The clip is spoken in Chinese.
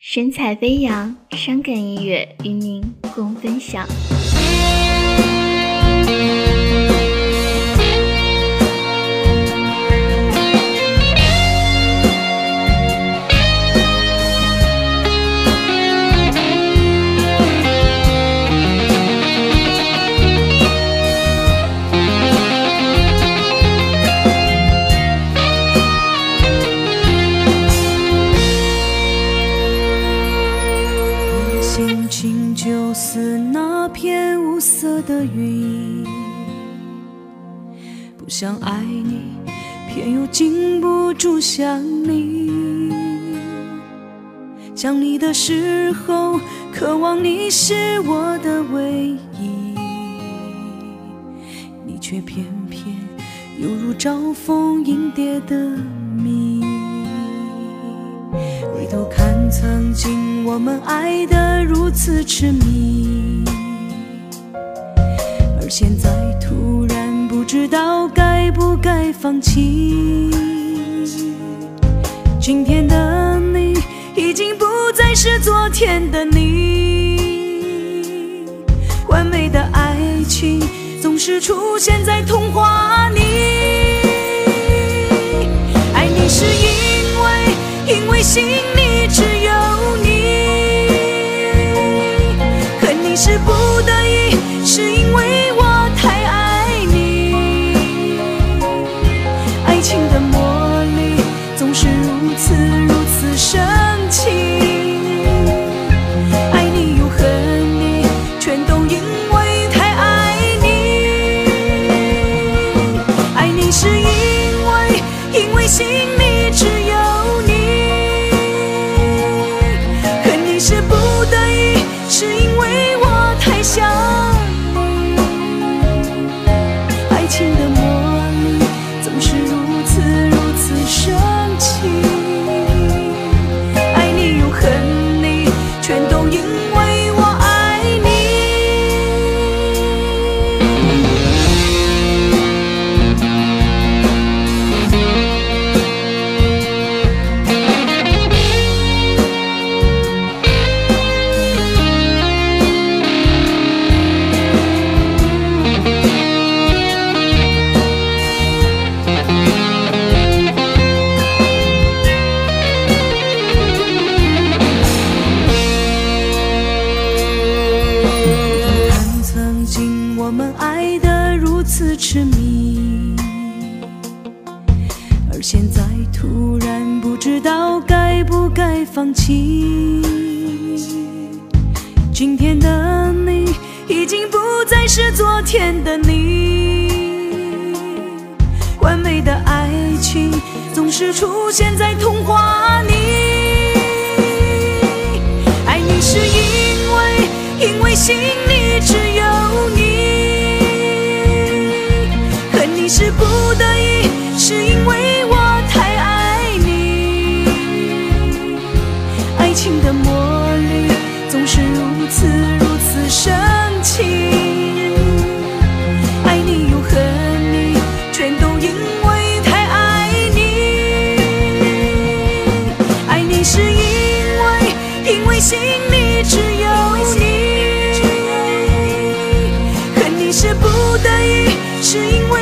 神采飞扬，伤感音乐与您共分享。色的云，不想爱你，偏又禁不住想你。想你的时候，渴望你是我的唯一，你却偏偏犹如招蜂引蝶的蜜。回头看，曾经我们爱得如此痴迷，而现在突然不知道该不该放弃。今天的你已经不再是昨天的你，完美的爱情总是出现在童话里。爱你是因为，因为心里只想痴迷，而现在突然不知道该不该放弃。今天的你已经不再是昨天的你，完美的爱情总是出现在童话里。爱你是因为，因为心是不得已是因为我太爱你爱情的魔力总是如此如此神奇爱你又恨你全都因为太爱你。爱你是因为因为心里只有你。恨你是不得已是因为